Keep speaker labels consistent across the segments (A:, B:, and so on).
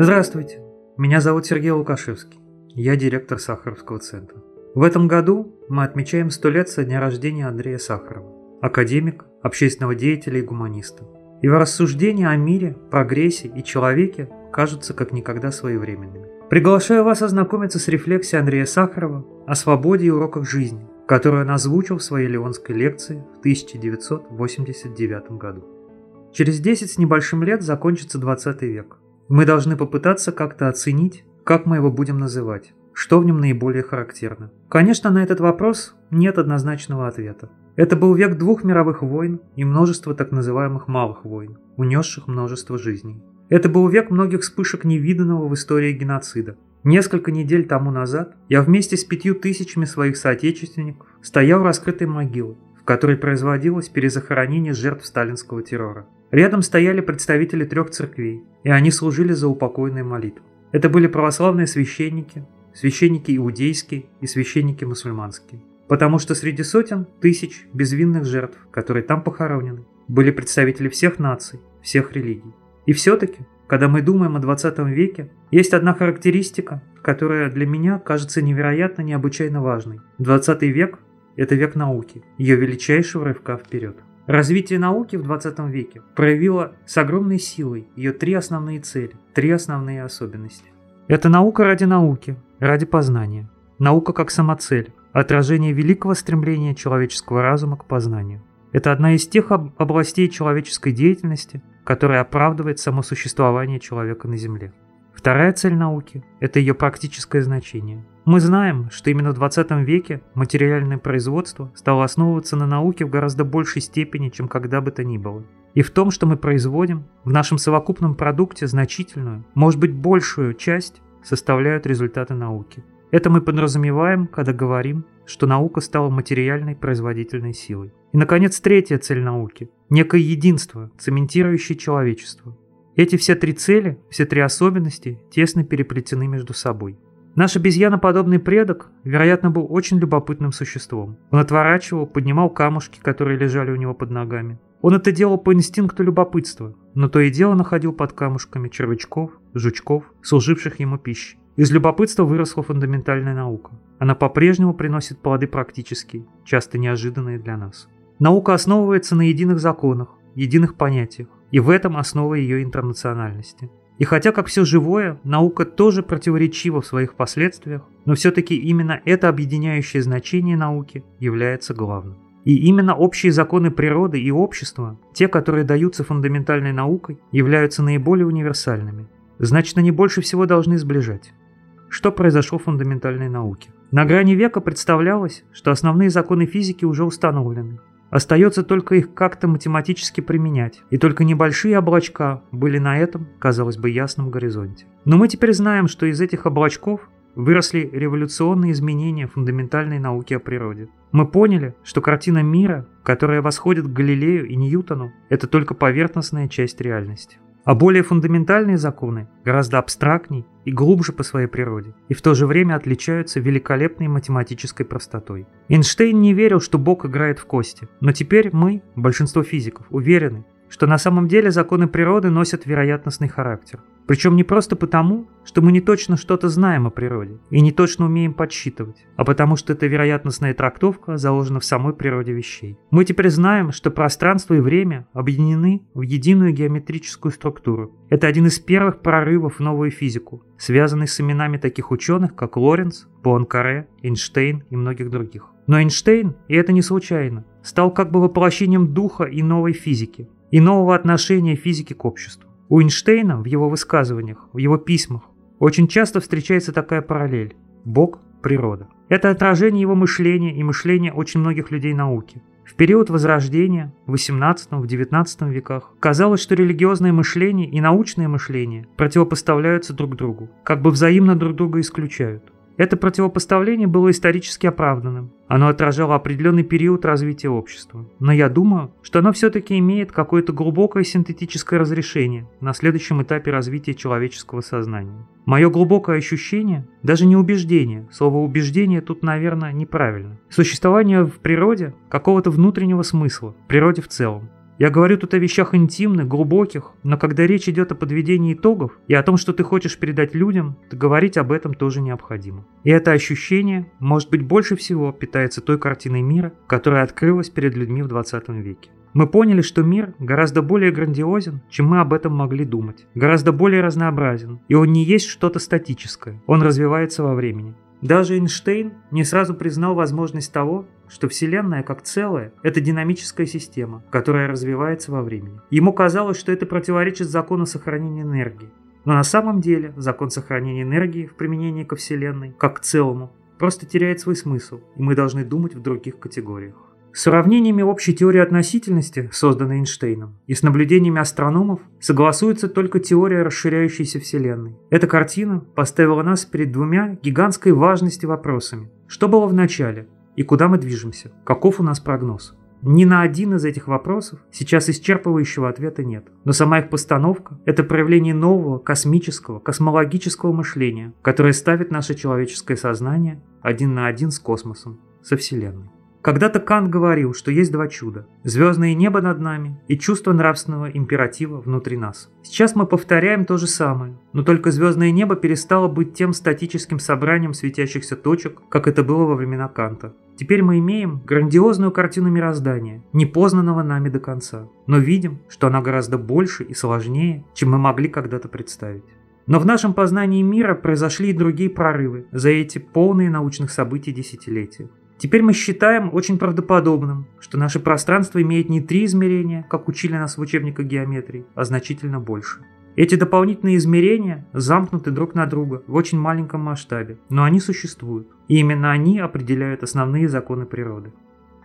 A: Здравствуйте, меня зовут Сергей Лукашевский. Я директор Сахаровского центра. В этом году мы отмечаем 100 лет со дня рождения Андрея Сахарова, академика, общественного деятеля и гуманиста. Его рассуждения о мире, прогрессе и человеке кажутся как никогда своевременными. Приглашаю вас ознакомиться с рефлексией Андрея Сахарова о свободе и уроках жизни, которую он озвучил в своей Леонской лекции в 1989 году. Через 10 с небольшим лет закончится 20 век. Мы должны попытаться как-то оценить, как мы его будем называть, что в нем наиболее характерно. Конечно, на этот вопрос нет однозначного ответа. Это был век двух мировых войн и множества так называемых малых войн, унесших множество жизней. Это был век многих вспышек невиданного в истории геноцида. Несколько недель тому назад я вместе с пятью тысячами своих соотечественников стоял у раскрытой могилы, в которой производилось перезахоронение жертв сталинского террора. Рядом стояли представители трех церквей, и они служили за упокойные молитвы. Это были православные священники, священники иудейские и священники мусульманские. Потому что среди сотен тысяч безвинных жертв, которые там похоронены, были представители всех наций, всех религий. И все-таки, когда мы думаем о 20 веке, есть одна характеристика, которая для меня кажется невероятно необычайно важной. 20 век – это век науки, ее величайшего рывка вперед. Развитие науки в 20 веке проявило с огромной силой ее три основные цели, три основные особенности. Это наука ради науки, ради познания. Наука как самоцель, отражение великого стремления человеческого разума к познанию. Это одна из тех областей человеческой деятельности, которая оправдывает само существование человека на Земле. Вторая цель науки – это ее практическое значение. Мы знаем, что именно в 20 веке материальное производство стало основываться на науке в гораздо большей степени, чем когда бы то ни было. И в том, что мы производим, в нашем совокупном продукте значительную, может быть большую часть составляют результаты науки. Это мы подразумеваем, когда говорим, что наука стала материальной производительной силой. И, наконец, третья цель науки – некое единство, цементирующее человечество. Эти все три цели, все три особенности тесно переплетены между собой. Наш обезьяноподобный предок, вероятно, был очень любопытным существом. Он отворачивал, поднимал камушки, которые лежали у него под ногами. Он это делал по инстинкту любопытства, но то и дело находил под камушками червячков, жучков, служивших ему пищей. Из любопытства выросла фундаментальная наука. Она по-прежнему приносит плоды практические, часто неожиданные для нас. Наука основывается на единых законах, единых понятиях, и в этом основа ее интернациональности. И хотя, как все живое, наука тоже противоречива в своих последствиях, но все-таки именно это объединяющее значение науки является главным. И именно общие законы природы и общества, те, которые даются фундаментальной наукой, являются наиболее универсальными. Значит, они больше всего должны сближать. Что произошло в фундаментальной науке? На грани века представлялось, что основные законы физики уже установлены, Остается только их как-то математически применять, и только небольшие облачка были на этом, казалось бы, ясном горизонте. Но мы теперь знаем, что из этих облачков выросли революционные изменения фундаментальной науки о природе. Мы поняли, что картина мира, которая восходит к Галилею и Ньютону, это только поверхностная часть реальности. А более фундаментальные законы гораздо абстрактней и глубже по своей природе, и в то же время отличаются великолепной математической простотой. Эйнштейн не верил, что Бог играет в кости, но теперь мы, большинство физиков, уверены, что на самом деле законы природы носят вероятностный характер. Причем не просто потому, что мы не точно что-то знаем о природе и не точно умеем подсчитывать, а потому что эта вероятностная трактовка заложена в самой природе вещей. Мы теперь знаем, что пространство и время объединены в единую геометрическую структуру. Это один из первых прорывов в новую физику, связанный с именами таких ученых, как Лоренц, Пуанкаре, Эйнштейн и многих других. Но Эйнштейн, и это не случайно, стал как бы воплощением духа и новой физики, и нового отношения физики к обществу. У Эйнштейна в его высказываниях, в его письмах очень часто встречается такая параллель – Бог – природа. Это отражение его мышления и мышления очень многих людей науки. В период Возрождения, в XVIII, в XIX веках, казалось, что религиозное мышление и научное мышление противопоставляются друг другу, как бы взаимно друг друга исключают. Это противопоставление было исторически оправданным. Оно отражало определенный период развития общества. Но я думаю, что оно все-таки имеет какое-то глубокое синтетическое разрешение на следующем этапе развития человеческого сознания. Мое глубокое ощущение, даже не убеждение, слово убеждение тут, наверное, неправильно. Существование в природе какого-то внутреннего смысла, в природе в целом. Я говорю тут о вещах интимных, глубоких, но когда речь идет о подведении итогов и о том, что ты хочешь передать людям, то говорить об этом тоже необходимо. И это ощущение, может быть, больше всего питается той картиной мира, которая открылась перед людьми в 20 веке. Мы поняли, что мир гораздо более грандиозен, чем мы об этом могли думать, гораздо более разнообразен, и он не есть что-то статическое, он развивается во времени. Даже Эйнштейн не сразу признал возможность того, что Вселенная как целое – это динамическая система, которая развивается во времени. Ему казалось, что это противоречит закону сохранения энергии. Но на самом деле закон сохранения энергии в применении ко Вселенной, как к целому, просто теряет свой смысл, и мы должны думать в других категориях. С уравнениями общей теории относительности, созданной Эйнштейном, и с наблюдениями астрономов согласуется только теория расширяющейся Вселенной. Эта картина поставила нас перед двумя гигантской важности вопросами. Что было в начале и куда мы движемся? Каков у нас прогноз? Ни на один из этих вопросов сейчас исчерпывающего ответа нет. Но сама их постановка – это проявление нового космического, космологического мышления, которое ставит наше человеческое сознание один на один с космосом, со Вселенной. Когда-то Кант говорил, что есть два чуда – звездное небо над нами и чувство нравственного императива внутри нас. Сейчас мы повторяем то же самое, но только звездное небо перестало быть тем статическим собранием светящихся точек, как это было во времена Канта. Теперь мы имеем грандиозную картину мироздания, непознанного нами до конца, но видим, что она гораздо больше и сложнее, чем мы могли когда-то представить. Но в нашем познании мира произошли и другие прорывы за эти полные научных событий десятилетия. Теперь мы считаем очень правдоподобным, что наше пространство имеет не три измерения, как учили нас в учебниках геометрии, а значительно больше. Эти дополнительные измерения замкнуты друг на друга в очень маленьком масштабе, но они существуют, и именно они определяют основные законы природы.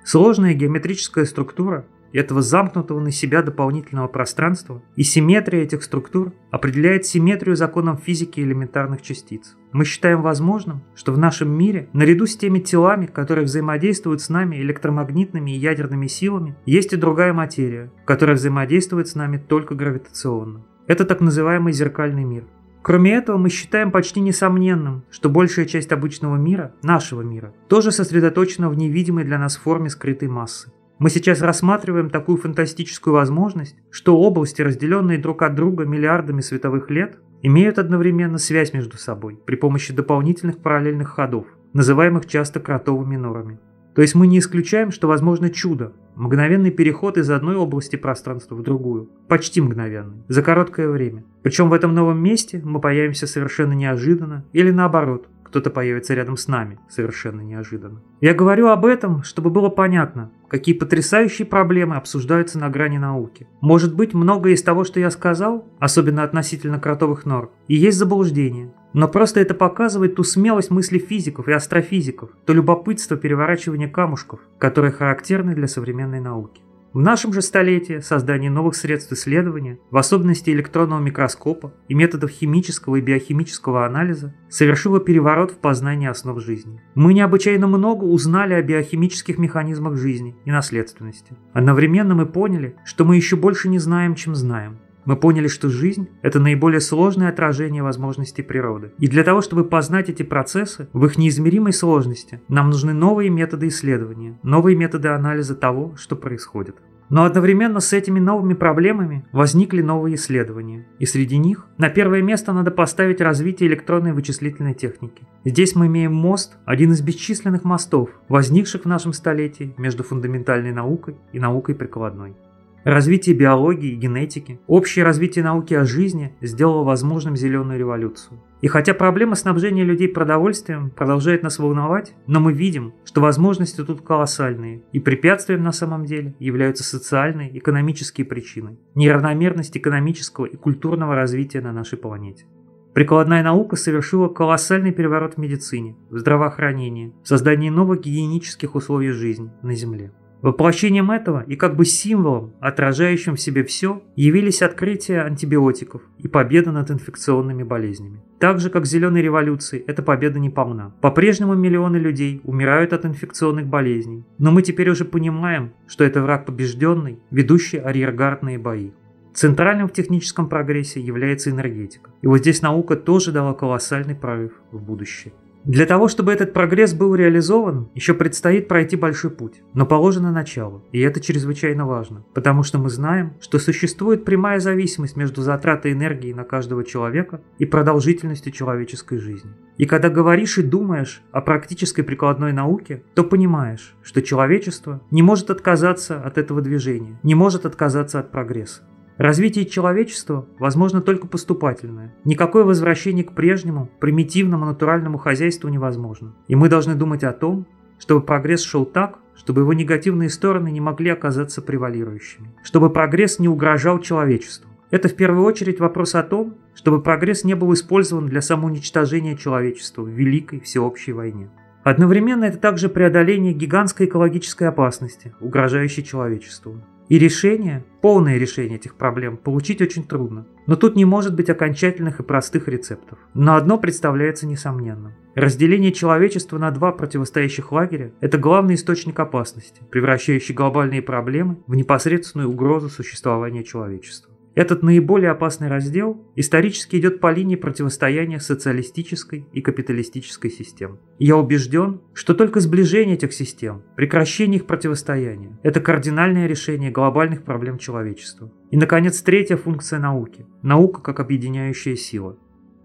A: Сложная геометрическая структура этого замкнутого на себя дополнительного пространства, и симметрия этих структур определяет симметрию законов физики элементарных частиц. Мы считаем возможным, что в нашем мире, наряду с теми телами, которые взаимодействуют с нами электромагнитными и ядерными силами, есть и другая материя, которая взаимодействует с нами только гравитационно. Это так называемый зеркальный мир. Кроме этого, мы считаем почти несомненным, что большая часть обычного мира, нашего мира, тоже сосредоточена в невидимой для нас форме скрытой массы. Мы сейчас рассматриваем такую фантастическую возможность, что области, разделенные друг от друга миллиардами световых лет, имеют одновременно связь между собой при помощи дополнительных параллельных ходов, называемых часто кротовыми норами. То есть мы не исключаем, что возможно чудо, мгновенный переход из одной области пространства в другую, почти мгновенный, за короткое время. Причем в этом новом месте мы появимся совершенно неожиданно или наоборот, кто-то появится рядом с нами совершенно неожиданно. Я говорю об этом, чтобы было понятно, какие потрясающие проблемы обсуждаются на грани науки. Может быть, многое из того, что я сказал, особенно относительно кротовых нор, и есть заблуждение. Но просто это показывает ту смелость мысли физиков и астрофизиков, то любопытство переворачивания камушков, которое характерны для современной науки. В нашем же столетии создание новых средств исследования, в особенности электронного микроскопа и методов химического и биохимического анализа, совершило переворот в познании основ жизни. Мы необычайно много узнали о биохимических механизмах жизни и наследственности. Одновременно мы поняли, что мы еще больше не знаем, чем знаем. Мы поняли, что жизнь – это наиболее сложное отражение возможностей природы. И для того, чтобы познать эти процессы в их неизмеримой сложности, нам нужны новые методы исследования, новые методы анализа того, что происходит. Но одновременно с этими новыми проблемами возникли новые исследования. И среди них на первое место надо поставить развитие электронной вычислительной техники. Здесь мы имеем мост, один из бесчисленных мостов, возникших в нашем столетии между фундаментальной наукой и наукой прикладной. Развитие биологии и генетики, общее развитие науки о жизни сделало возможным зеленую революцию. И хотя проблема снабжения людей продовольствием продолжает нас волновать, но мы видим, что возможности тут колоссальные, и препятствием на самом деле являются социальные, экономические причины, неравномерность экономического и культурного развития на нашей планете. Прикладная наука совершила колоссальный переворот в медицине, в здравоохранении, в создании новых гигиенических условий жизни на Земле. Воплощением этого и как бы символом, отражающим в себе все, явились открытия антибиотиков и победа над инфекционными болезнями. Так же, как зеленой революции, эта победа не полна. По-прежнему миллионы людей умирают от инфекционных болезней, но мы теперь уже понимаем, что это враг побежденный, ведущий арьергардные бои. Центральным в техническом прогрессе является энергетика. И вот здесь наука тоже дала колоссальный прорыв в будущее. Для того, чтобы этот прогресс был реализован, еще предстоит пройти большой путь. Но положено начало, и это чрезвычайно важно, потому что мы знаем, что существует прямая зависимость между затратой энергии на каждого человека и продолжительностью человеческой жизни. И когда говоришь и думаешь о практической прикладной науке, то понимаешь, что человечество не может отказаться от этого движения, не может отказаться от прогресса. Развитие человечества возможно только поступательное. Никакое возвращение к прежнему, примитивному натуральному хозяйству невозможно. И мы должны думать о том, чтобы прогресс шел так, чтобы его негативные стороны не могли оказаться превалирующими. Чтобы прогресс не угрожал человечеству. Это в первую очередь вопрос о том, чтобы прогресс не был использован для самоуничтожения человечества в великой всеобщей войне. Одновременно это также преодоление гигантской экологической опасности, угрожающей человечеству. И решение, полное решение этих проблем получить очень трудно. Но тут не может быть окончательных и простых рецептов. Но одно представляется несомненным. Разделение человечества на два противостоящих лагеря – это главный источник опасности, превращающий глобальные проблемы в непосредственную угрозу существования человечества. Этот наиболее опасный раздел исторически идет по линии противостояния социалистической и капиталистической систем. Я убежден, что только сближение этих систем, прекращение их противостояния – это кардинальное решение глобальных проблем человечества. И, наконец, третья функция науки – наука как объединяющая сила.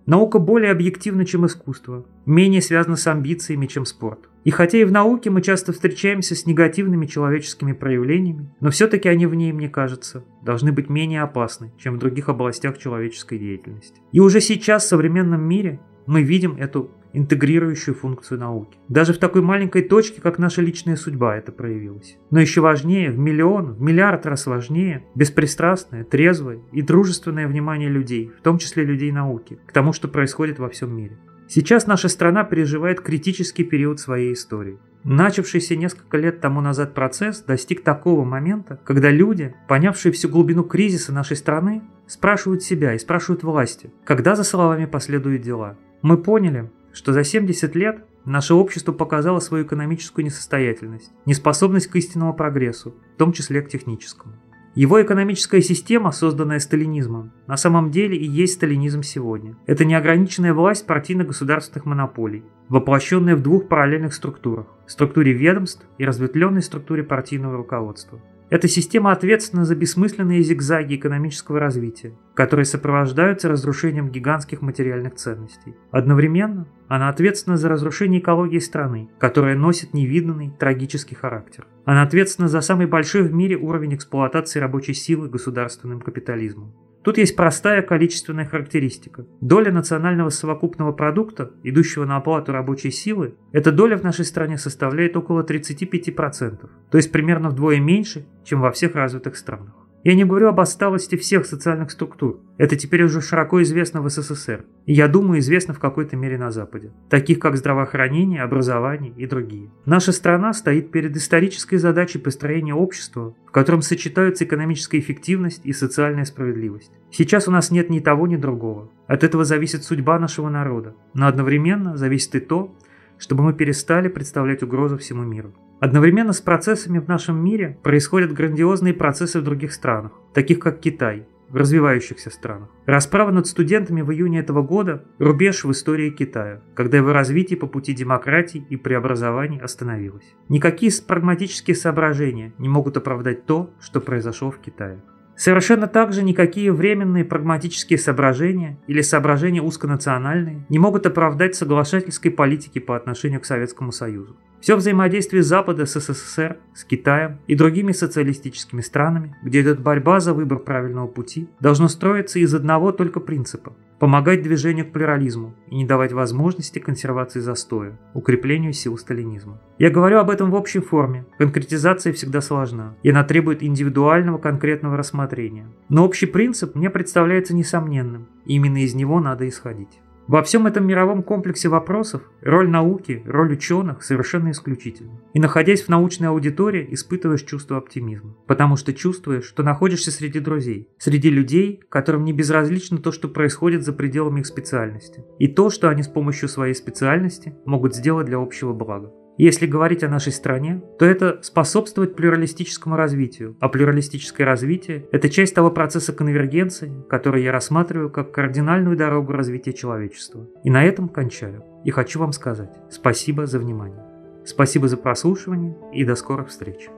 A: Наука более объективна, чем искусство, менее связана с амбициями, чем спорт. И хотя и в науке мы часто встречаемся с негативными человеческими проявлениями, но все-таки они в ней, мне кажется, должны быть менее опасны, чем в других областях человеческой деятельности. И уже сейчас в современном мире мы видим эту интегрирующую функцию науки. Даже в такой маленькой точке, как наша личная судьба, это проявилось. Но еще важнее, в миллион, в миллиард раз важнее, беспристрастное, трезвое и дружественное внимание людей, в том числе людей науки, к тому, что происходит во всем мире. Сейчас наша страна переживает критический период своей истории. Начавшийся несколько лет тому назад процесс достиг такого момента, когда люди, понявшие всю глубину кризиса нашей страны, спрашивают себя и спрашивают власти, когда за словами последуют дела. Мы поняли, что за 70 лет наше общество показало свою экономическую несостоятельность, неспособность к истинному прогрессу, в том числе к техническому. Его экономическая система, созданная сталинизмом, на самом деле и есть сталинизм сегодня. Это неограниченная власть партийно-государственных монополий, воплощенная в двух параллельных структурах – структуре ведомств и разветвленной структуре партийного руководства. Эта система ответственна за бессмысленные зигзаги экономического развития, которые сопровождаются разрушением гигантских материальных ценностей. Одновременно она ответственна за разрушение экологии страны, которая носит невиданный трагический характер. Она ответственна за самый большой в мире уровень эксплуатации рабочей силы государственным капитализмом. Тут есть простая количественная характеристика. Доля национального совокупного продукта, идущего на оплату рабочей силы, эта доля в нашей стране составляет около 35%, то есть примерно вдвое меньше, чем во всех развитых странах. Я не говорю об осталости всех социальных структур. Это теперь уже широко известно в СССР. И я думаю, известно в какой-то мере на Западе. Таких как здравоохранение, образование и другие. Наша страна стоит перед исторической задачей построения общества, в котором сочетаются экономическая эффективность и социальная справедливость. Сейчас у нас нет ни того, ни другого. От этого зависит судьба нашего народа. Но одновременно зависит и то, чтобы мы перестали представлять угрозу всему миру. Одновременно с процессами в нашем мире происходят грандиозные процессы в других странах, таких как Китай, в развивающихся странах. Расправа над студентами в июне этого года – рубеж в истории Китая, когда его развитие по пути демократии и преобразований остановилось. Никакие прагматические соображения не могут оправдать то, что произошло в Китае. Совершенно так же никакие временные прагматические соображения или соображения узконациональные не могут оправдать соглашательской политики по отношению к Советскому Союзу. Все взаимодействие Запада с СССР, с Китаем и другими социалистическими странами, где идет борьба за выбор правильного пути, должно строиться из одного только принципа – помогать движению к плюрализму и не давать возможности консервации застоя, укреплению сил сталинизма. Я говорю об этом в общей форме, конкретизация всегда сложна, и она требует индивидуального конкретного рассмотрения. Но общий принцип мне представляется несомненным, и именно из него надо исходить. Во всем этом мировом комплексе вопросов роль науки, роль ученых совершенно исключительна. И находясь в научной аудитории, испытываешь чувство оптимизма. Потому что чувствуешь, что находишься среди друзей. Среди людей, которым не безразлично то, что происходит за пределами их специальности. И то, что они с помощью своей специальности могут сделать для общего блага. Если говорить о нашей стране, то это способствовать плюралистическому развитию, а плюралистическое развитие – это часть того процесса конвергенции, который я рассматриваю как кардинальную дорогу развития человечества. И на этом кончаю. и хочу вам сказать спасибо за внимание. Спасибо за прослушивание и до скорых встреч.